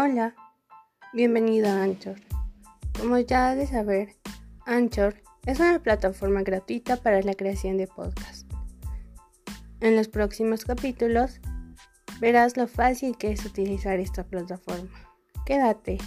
Hola, bienvenido a Anchor. Como ya has de saber, Anchor es una plataforma gratuita para la creación de podcasts. En los próximos capítulos verás lo fácil que es utilizar esta plataforma. Quédate.